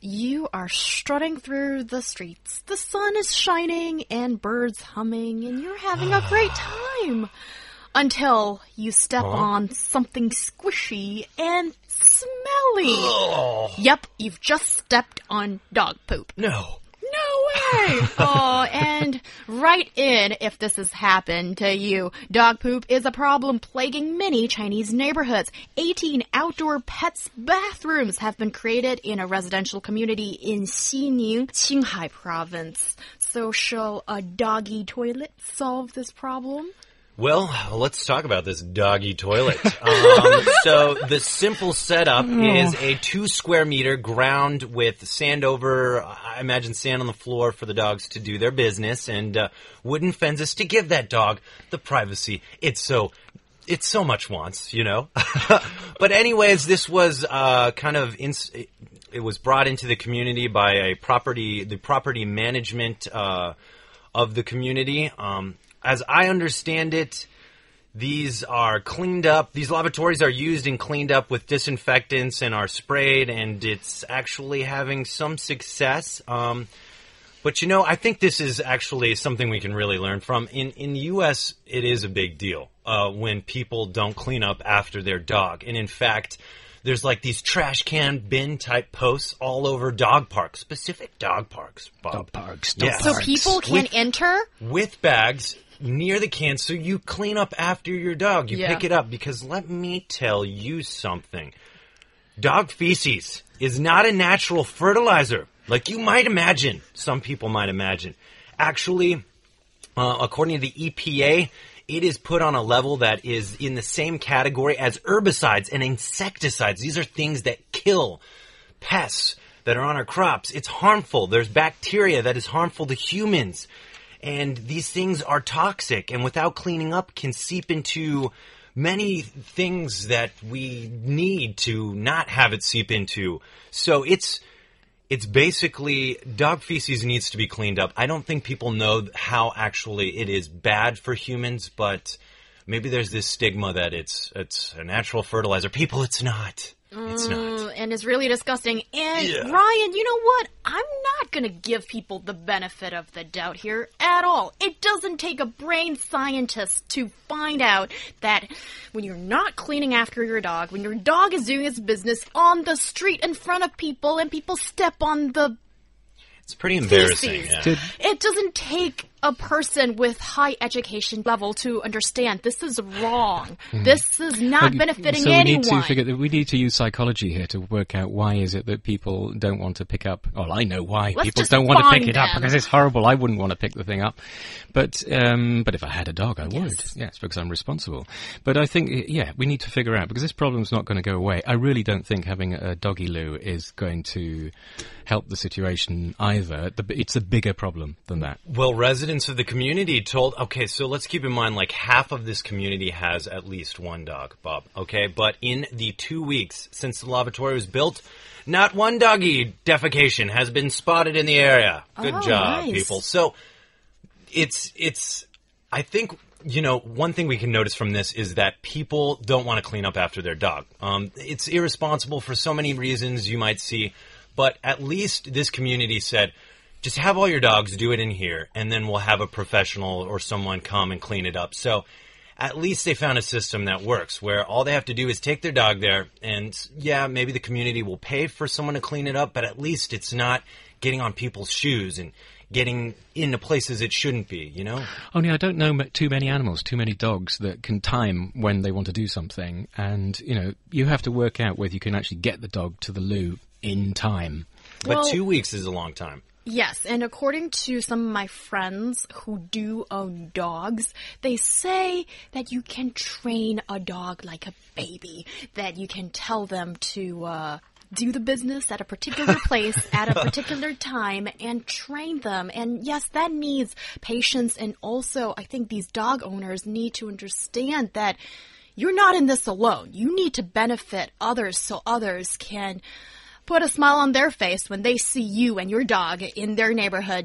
You are strutting through the streets. The sun is shining and birds humming and you're having a great time. Until you step on something squishy and smelly. Yep, you've just stepped on dog poop. No. Oh, and write in if this has happened to you. Dog poop is a problem plaguing many Chinese neighborhoods. 18 outdoor pets bathrooms have been created in a residential community in Xining, Qinghai province. So shall a doggy toilet solve this problem? Well, let's talk about this doggy toilet. Um, so the simple setup is a two square meter ground with sand over, I imagine sand on the floor for the dogs to do their business and uh, wooden fences to give that dog the privacy it's so it so much wants, you know. but anyways, this was uh, kind of ins- it was brought into the community by a property the property management uh, of the community. Um, as I understand it, these are cleaned up. These lavatories are used and cleaned up with disinfectants and are sprayed, and it's actually having some success. Um, but you know, I think this is actually something we can really learn from. In in the U.S., it is a big deal uh, when people don't clean up after their dog, and in fact. There's like these trash can bin type posts all over dog parks, specific dog parks. Bob. Dog parks. Yeah. Dog So people can enter? with bags near the can so you clean up after your dog. You Yeah. pick it up because let me tell you something. Dog feces is not a natural fertilizer like you might imagine. Some people might imagine. Actually, uh, according to the EPA, it is put on a level that is in the same category as herbicides and insecticides. These are things that kill pests that are on our crops. It's harmful. There's bacteria that is harmful to humans. And these things are toxic and without cleaning up can seep into many things that we need to not have it seep into. So it's it's basically dog feces needs to be cleaned up. I don't think people know how actually it is bad for humans, but maybe there's this stigma that it's it's a natural fertilizer. People, it's not. It's not. And it's really disgusting. And Yeah. Ryan, you know what? I'm not going to give people the benefit of the doubt here at all. It doesn't take a brain scientist to find out that when you're not cleaning after your dog, when your dog is doing its business on the street in front of people and people step on the It's pretty embarrassing. yeah. It doesn't take a person with high education level to understand this is wrong. This is not But- benefiting so we anyone. need to figure that we need to use psychology here to work out why is it that people don't want to pick up. Well, I know why Let's people don't want to pick find it up because it's horrible. I wouldn't want to pick the thing up, but um, but if I had a dog, I would. Yes. Yes, because I'm responsible. But I think yeah, we need to figure out because this problem's not going to go away. I really don't think having a doggy loo is going to help the situation either. It's a bigger problem than that. Well, residents of the community told, okay, so let's keep in mind like half of this community has at least one dog, Bob, okay? But in the two weeks since the lavatory was built, not one doggy defecation has been spotted in the area. Good Oh, job, nice. people. So it's, it's, I think, you know, one thing we can notice from this is that people don't want to clean up after their dog. Um, it's irresponsible for so many reasons you might see, but at least this community said, just have all your dogs do it in here, and then we'll have a professional or someone come and clean it up. So at least they found a system that works where all they have to do is take their dog there, and yeah, maybe the community will pay for someone to clean it up, but at least it's not getting on people's shoes and getting into places it shouldn't be, you know? Only I don't know too many animals, too many dogs that can time when they want to do something. And, you know, you have to work out whether you can actually get the dog to the loo in time. But Well- two weeks is a long time. Yes, and according to some of my friends who do own dogs, they say that you can train a dog like a baby, that you can tell them to uh, do the business at a particular place at a particular time and train them. And yes, that needs patience. And also, I think these dog owners need to understand that you're not in this alone. You need to benefit others so others can put a smile on their face when they see you and your dog in their neighborhood.